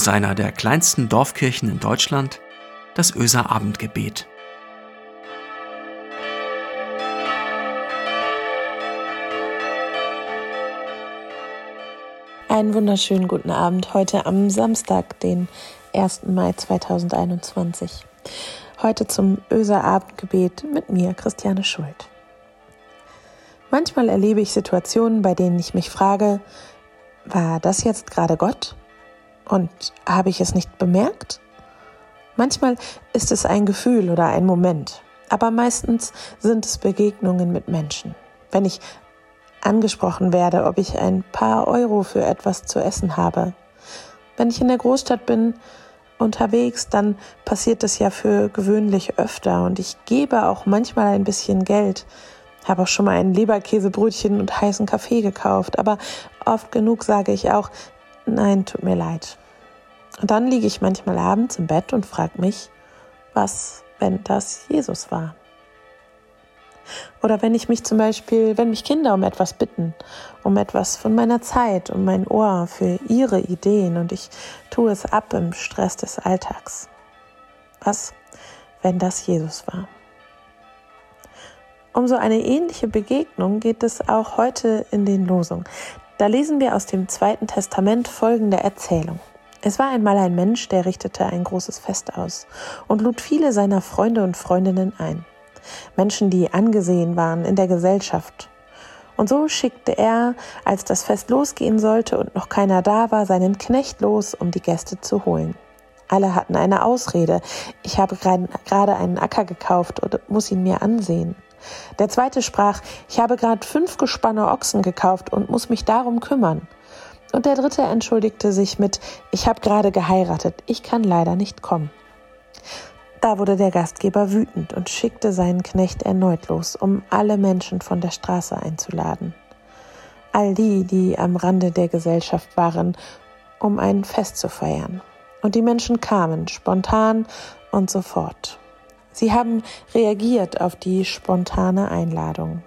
aus einer der kleinsten Dorfkirchen in Deutschland, das Öser Abendgebet. Einen wunderschönen guten Abend heute am Samstag, den 1. Mai 2021. Heute zum Öser Abendgebet mit mir, Christiane Schuld. Manchmal erlebe ich Situationen, bei denen ich mich frage, war das jetzt gerade Gott? Und habe ich es nicht bemerkt? Manchmal ist es ein Gefühl oder ein Moment, aber meistens sind es Begegnungen mit Menschen. Wenn ich angesprochen werde, ob ich ein paar Euro für etwas zu essen habe. Wenn ich in der Großstadt bin, unterwegs, dann passiert das ja für gewöhnlich öfter und ich gebe auch manchmal ein bisschen Geld. Habe auch schon mal ein Leberkäsebrötchen und heißen Kaffee gekauft, aber oft genug sage ich auch, nein, tut mir leid. Und dann liege ich manchmal abends im Bett und frage mich, was, wenn das Jesus war? Oder wenn ich mich zum Beispiel, wenn mich Kinder um etwas bitten, um etwas von meiner Zeit, um mein Ohr für ihre Ideen und ich tue es ab im Stress des Alltags. Was, wenn das Jesus war? Um so eine ähnliche Begegnung geht es auch heute in den Losungen. Da lesen wir aus dem Zweiten Testament folgende Erzählung. Es war einmal ein Mensch, der richtete ein großes Fest aus und lud viele seiner Freunde und Freundinnen ein. Menschen, die angesehen waren in der Gesellschaft. Und so schickte er, als das Fest losgehen sollte und noch keiner da war, seinen Knecht los, um die Gäste zu holen. Alle hatten eine Ausrede. Ich habe gerade einen Acker gekauft und muss ihn mir ansehen. Der zweite sprach, ich habe gerade fünf Gespanne Ochsen gekauft und muss mich darum kümmern. Und der dritte entschuldigte sich mit, ich habe gerade geheiratet, ich kann leider nicht kommen. Da wurde der Gastgeber wütend und schickte seinen Knecht erneut los, um alle Menschen von der Straße einzuladen. All die, die am Rande der Gesellschaft waren, um ein Fest zu feiern. Und die Menschen kamen, spontan und sofort. Sie haben reagiert auf die spontane Einladung.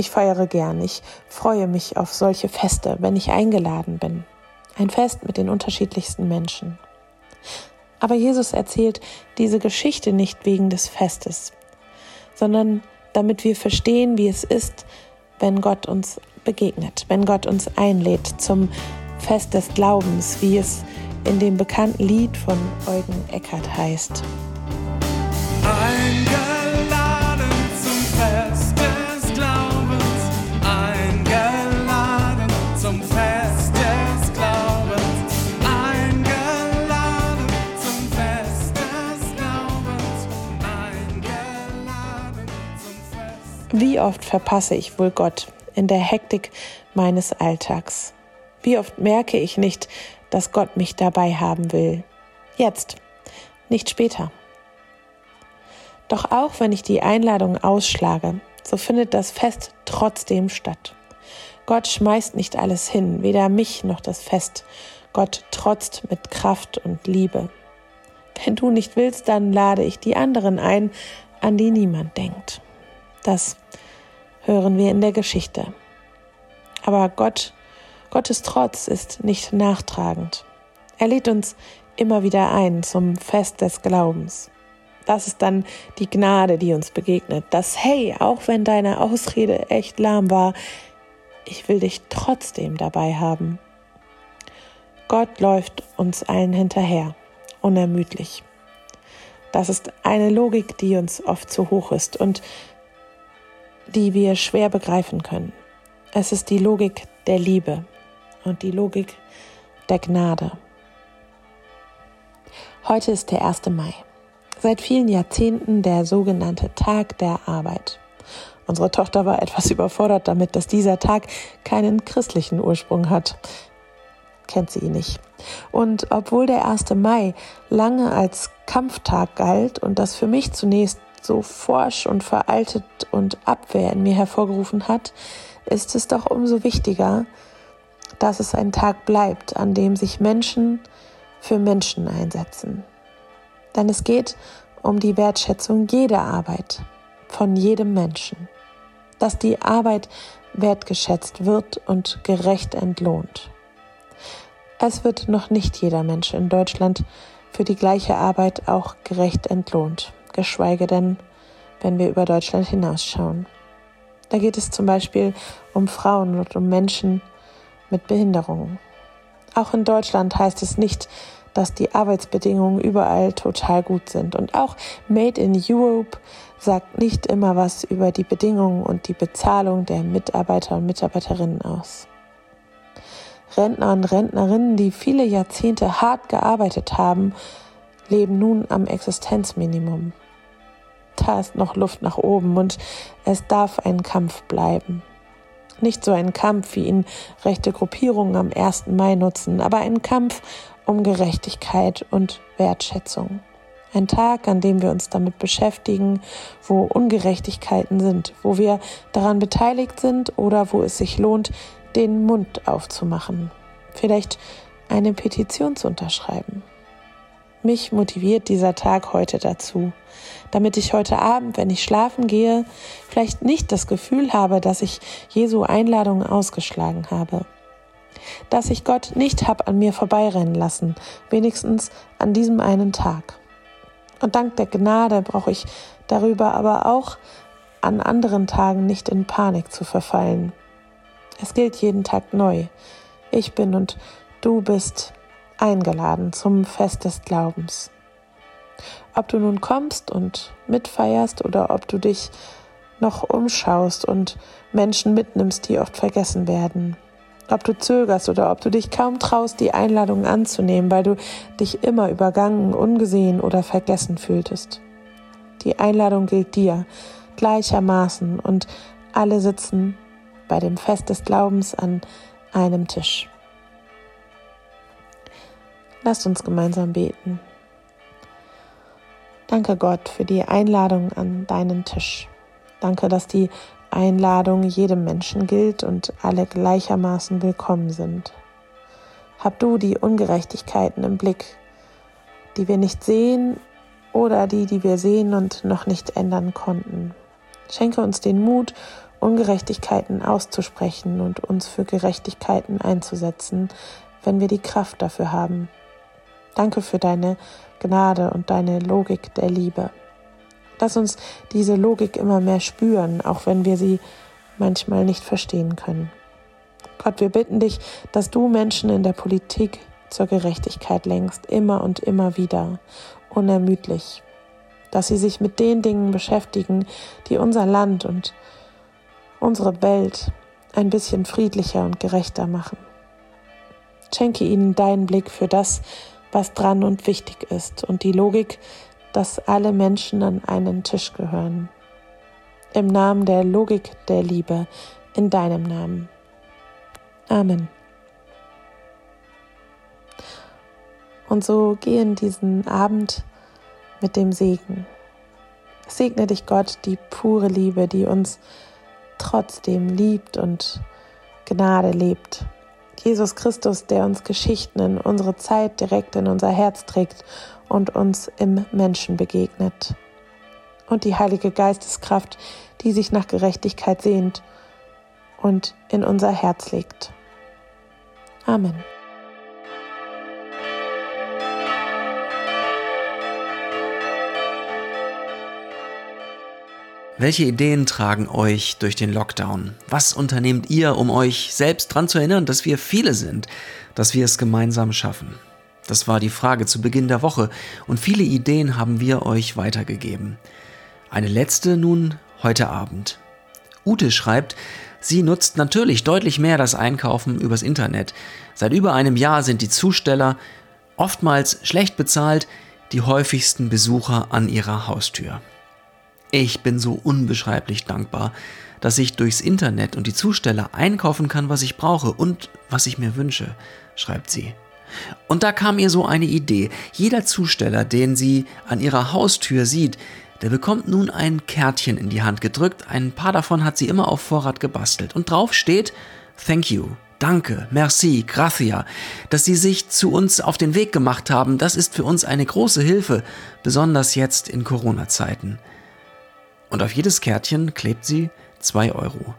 Ich feiere gern, ich freue mich auf solche Feste, wenn ich eingeladen bin. Ein Fest mit den unterschiedlichsten Menschen. Aber Jesus erzählt diese Geschichte nicht wegen des Festes, sondern damit wir verstehen, wie es ist, wenn Gott uns begegnet, wenn Gott uns einlädt zum Fest des Glaubens, wie es in dem bekannten Lied von Eugen Eckert heißt. Wie oft verpasse ich wohl Gott in der Hektik meines Alltags? Wie oft merke ich nicht, dass Gott mich dabei haben will? Jetzt, nicht später. Doch auch wenn ich die Einladung ausschlage, so findet das Fest trotzdem statt. Gott schmeißt nicht alles hin, weder mich noch das Fest. Gott trotzt mit Kraft und Liebe. Wenn du nicht willst, dann lade ich die anderen ein, an die niemand denkt. Das hören wir in der Geschichte. Aber Gott, Gottes Trotz ist nicht nachtragend. Er lädt uns immer wieder ein zum Fest des Glaubens. Das ist dann die Gnade, die uns begegnet. Das Hey, auch wenn deine Ausrede echt lahm war, ich will dich trotzdem dabei haben. Gott läuft uns allen hinterher, unermüdlich. Das ist eine Logik, die uns oft zu hoch ist und die wir schwer begreifen können. Es ist die Logik der Liebe und die Logik der Gnade. Heute ist der 1. Mai. Seit vielen Jahrzehnten der sogenannte Tag der Arbeit. Unsere Tochter war etwas überfordert damit, dass dieser Tag keinen christlichen Ursprung hat. Kennt sie ihn nicht. Und obwohl der 1. Mai lange als Kampftag galt und das für mich zunächst so forsch und veraltet und Abwehr in mir hervorgerufen hat, ist es doch umso wichtiger, dass es ein Tag bleibt, an dem sich Menschen für Menschen einsetzen. Denn es geht um die Wertschätzung jeder Arbeit, von jedem Menschen, dass die Arbeit wertgeschätzt wird und gerecht entlohnt. Es wird noch nicht jeder Mensch in Deutschland für die gleiche Arbeit auch gerecht entlohnt, geschweige denn, wenn wir über Deutschland hinausschauen. Da geht es zum Beispiel um Frauen und um Menschen mit Behinderungen. Auch in Deutschland heißt es nicht, dass die Arbeitsbedingungen überall total gut sind. Und auch Made in Europe sagt nicht immer was über die Bedingungen und die Bezahlung der Mitarbeiter und Mitarbeiterinnen aus. Rentner und Rentnerinnen, die viele Jahrzehnte hart gearbeitet haben, leben nun am Existenzminimum. Da ist noch Luft nach oben und es darf ein Kampf bleiben. Nicht so ein Kampf, wie ihn rechte Gruppierungen am 1. Mai nutzen, aber ein Kampf um Gerechtigkeit und Wertschätzung. Ein Tag, an dem wir uns damit beschäftigen, wo Ungerechtigkeiten sind, wo wir daran beteiligt sind oder wo es sich lohnt, den Mund aufzumachen, vielleicht eine Petition zu unterschreiben. Mich motiviert dieser Tag heute dazu, damit ich heute Abend, wenn ich schlafen gehe, vielleicht nicht das Gefühl habe, dass ich Jesu Einladung ausgeschlagen habe, dass ich Gott nicht hab an mir vorbeirennen lassen, wenigstens an diesem einen Tag. Und dank der Gnade brauche ich darüber aber auch an anderen Tagen nicht in Panik zu verfallen. Es gilt jeden Tag neu. Ich bin und du bist eingeladen zum Fest des Glaubens. Ob du nun kommst und mitfeierst oder ob du dich noch umschaust und Menschen mitnimmst, die oft vergessen werden. Ob du zögerst oder ob du dich kaum traust, die Einladung anzunehmen, weil du dich immer übergangen, ungesehen oder vergessen fühltest. Die Einladung gilt dir gleichermaßen und alle sitzen bei dem Fest des Glaubens an einem Tisch. Lasst uns gemeinsam beten. Danke Gott für die Einladung an deinen Tisch. Danke, dass die Einladung jedem Menschen gilt und alle gleichermaßen willkommen sind. Hab du die Ungerechtigkeiten im Blick, die wir nicht sehen oder die, die wir sehen und noch nicht ändern konnten. Schenke uns den Mut, Ungerechtigkeiten auszusprechen und uns für Gerechtigkeiten einzusetzen, wenn wir die Kraft dafür haben. Danke für deine Gnade und deine Logik der Liebe. Lass uns diese Logik immer mehr spüren, auch wenn wir sie manchmal nicht verstehen können. Gott, wir bitten dich, dass du Menschen in der Politik zur Gerechtigkeit lenkst, immer und immer wieder, unermüdlich, dass sie sich mit den Dingen beschäftigen, die unser Land und unsere Welt ein bisschen friedlicher und gerechter machen. Schenke ihnen deinen Blick für das, was dran und wichtig ist und die Logik, dass alle Menschen an einen Tisch gehören. Im Namen der Logik der Liebe, in deinem Namen. Amen. Und so gehen diesen Abend mit dem Segen. Segne dich Gott, die pure Liebe, die uns trotzdem liebt und Gnade lebt. Jesus Christus, der uns Geschichten in unsere Zeit direkt in unser Herz trägt und uns im Menschen begegnet. Und die Heilige Geisteskraft, die sich nach Gerechtigkeit sehnt und in unser Herz legt. Amen. Welche Ideen tragen euch durch den Lockdown? Was unternehmt ihr, um euch selbst daran zu erinnern, dass wir viele sind, dass wir es gemeinsam schaffen? Das war die Frage zu Beginn der Woche und viele Ideen haben wir euch weitergegeben. Eine letzte nun heute Abend. Ute schreibt, sie nutzt natürlich deutlich mehr das Einkaufen übers Internet. Seit über einem Jahr sind die Zusteller, oftmals schlecht bezahlt, die häufigsten Besucher an ihrer Haustür. Ich bin so unbeschreiblich dankbar, dass ich durchs Internet und die Zusteller einkaufen kann, was ich brauche und was ich mir wünsche, schreibt sie. Und da kam ihr so eine Idee. Jeder Zusteller, den sie an ihrer Haustür sieht, der bekommt nun ein Kärtchen in die Hand gedrückt. Ein paar davon hat sie immer auf Vorrat gebastelt. Und drauf steht Thank you. Danke, merci, gracia, dass Sie sich zu uns auf den Weg gemacht haben. Das ist für uns eine große Hilfe, besonders jetzt in Corona-Zeiten und auf jedes Kärtchen klebt sie 2 Euro.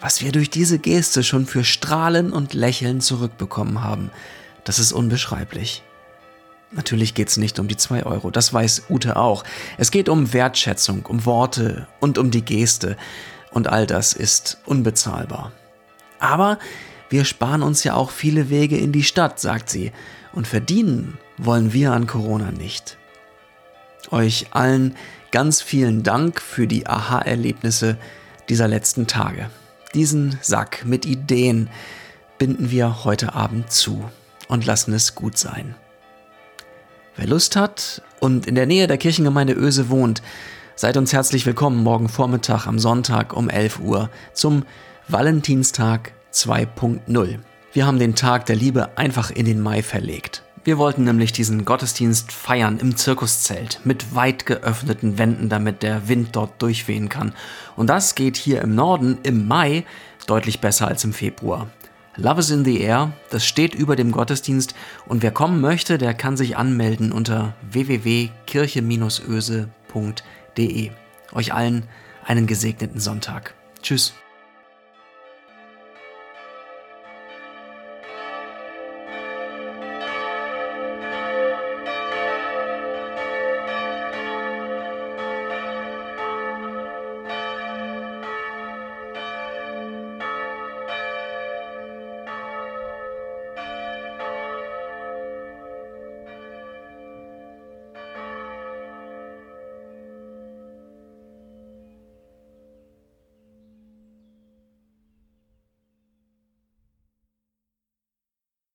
Was wir durch diese Geste schon für Strahlen und Lächeln zurückbekommen haben, das ist unbeschreiblich. Natürlich geht es nicht um die 2 Euro, das weiß Ute auch. Es geht um Wertschätzung, um Worte und um die Geste. Und all das ist unbezahlbar. Aber wir sparen uns ja auch viele Wege in die Stadt, sagt sie. Und verdienen wollen wir an Corona nicht. Euch allen ganz vielen Dank für die Aha-Erlebnisse dieser letzten Tage. Diesen Sack mit Ideen binden wir heute Abend zu und lassen es gut sein. Wer Lust hat und in der Nähe der Kirchengemeinde Öse wohnt, seid uns herzlich willkommen morgen Vormittag am Sonntag um 11 Uhr zum Valentinstag 2.0. Wir haben den Tag der Liebe einfach in den Mai verlegt. Wir wollten nämlich diesen Gottesdienst feiern im Zirkuszelt mit weit geöffneten Wänden, damit der Wind dort durchwehen kann. Und das geht hier im Norden im Mai deutlich besser als im Februar. Love is in the Air, das steht über dem Gottesdienst und wer kommen möchte, der kann sich anmelden unter www.kirche-öse.de. Euch allen einen gesegneten Sonntag. Tschüss.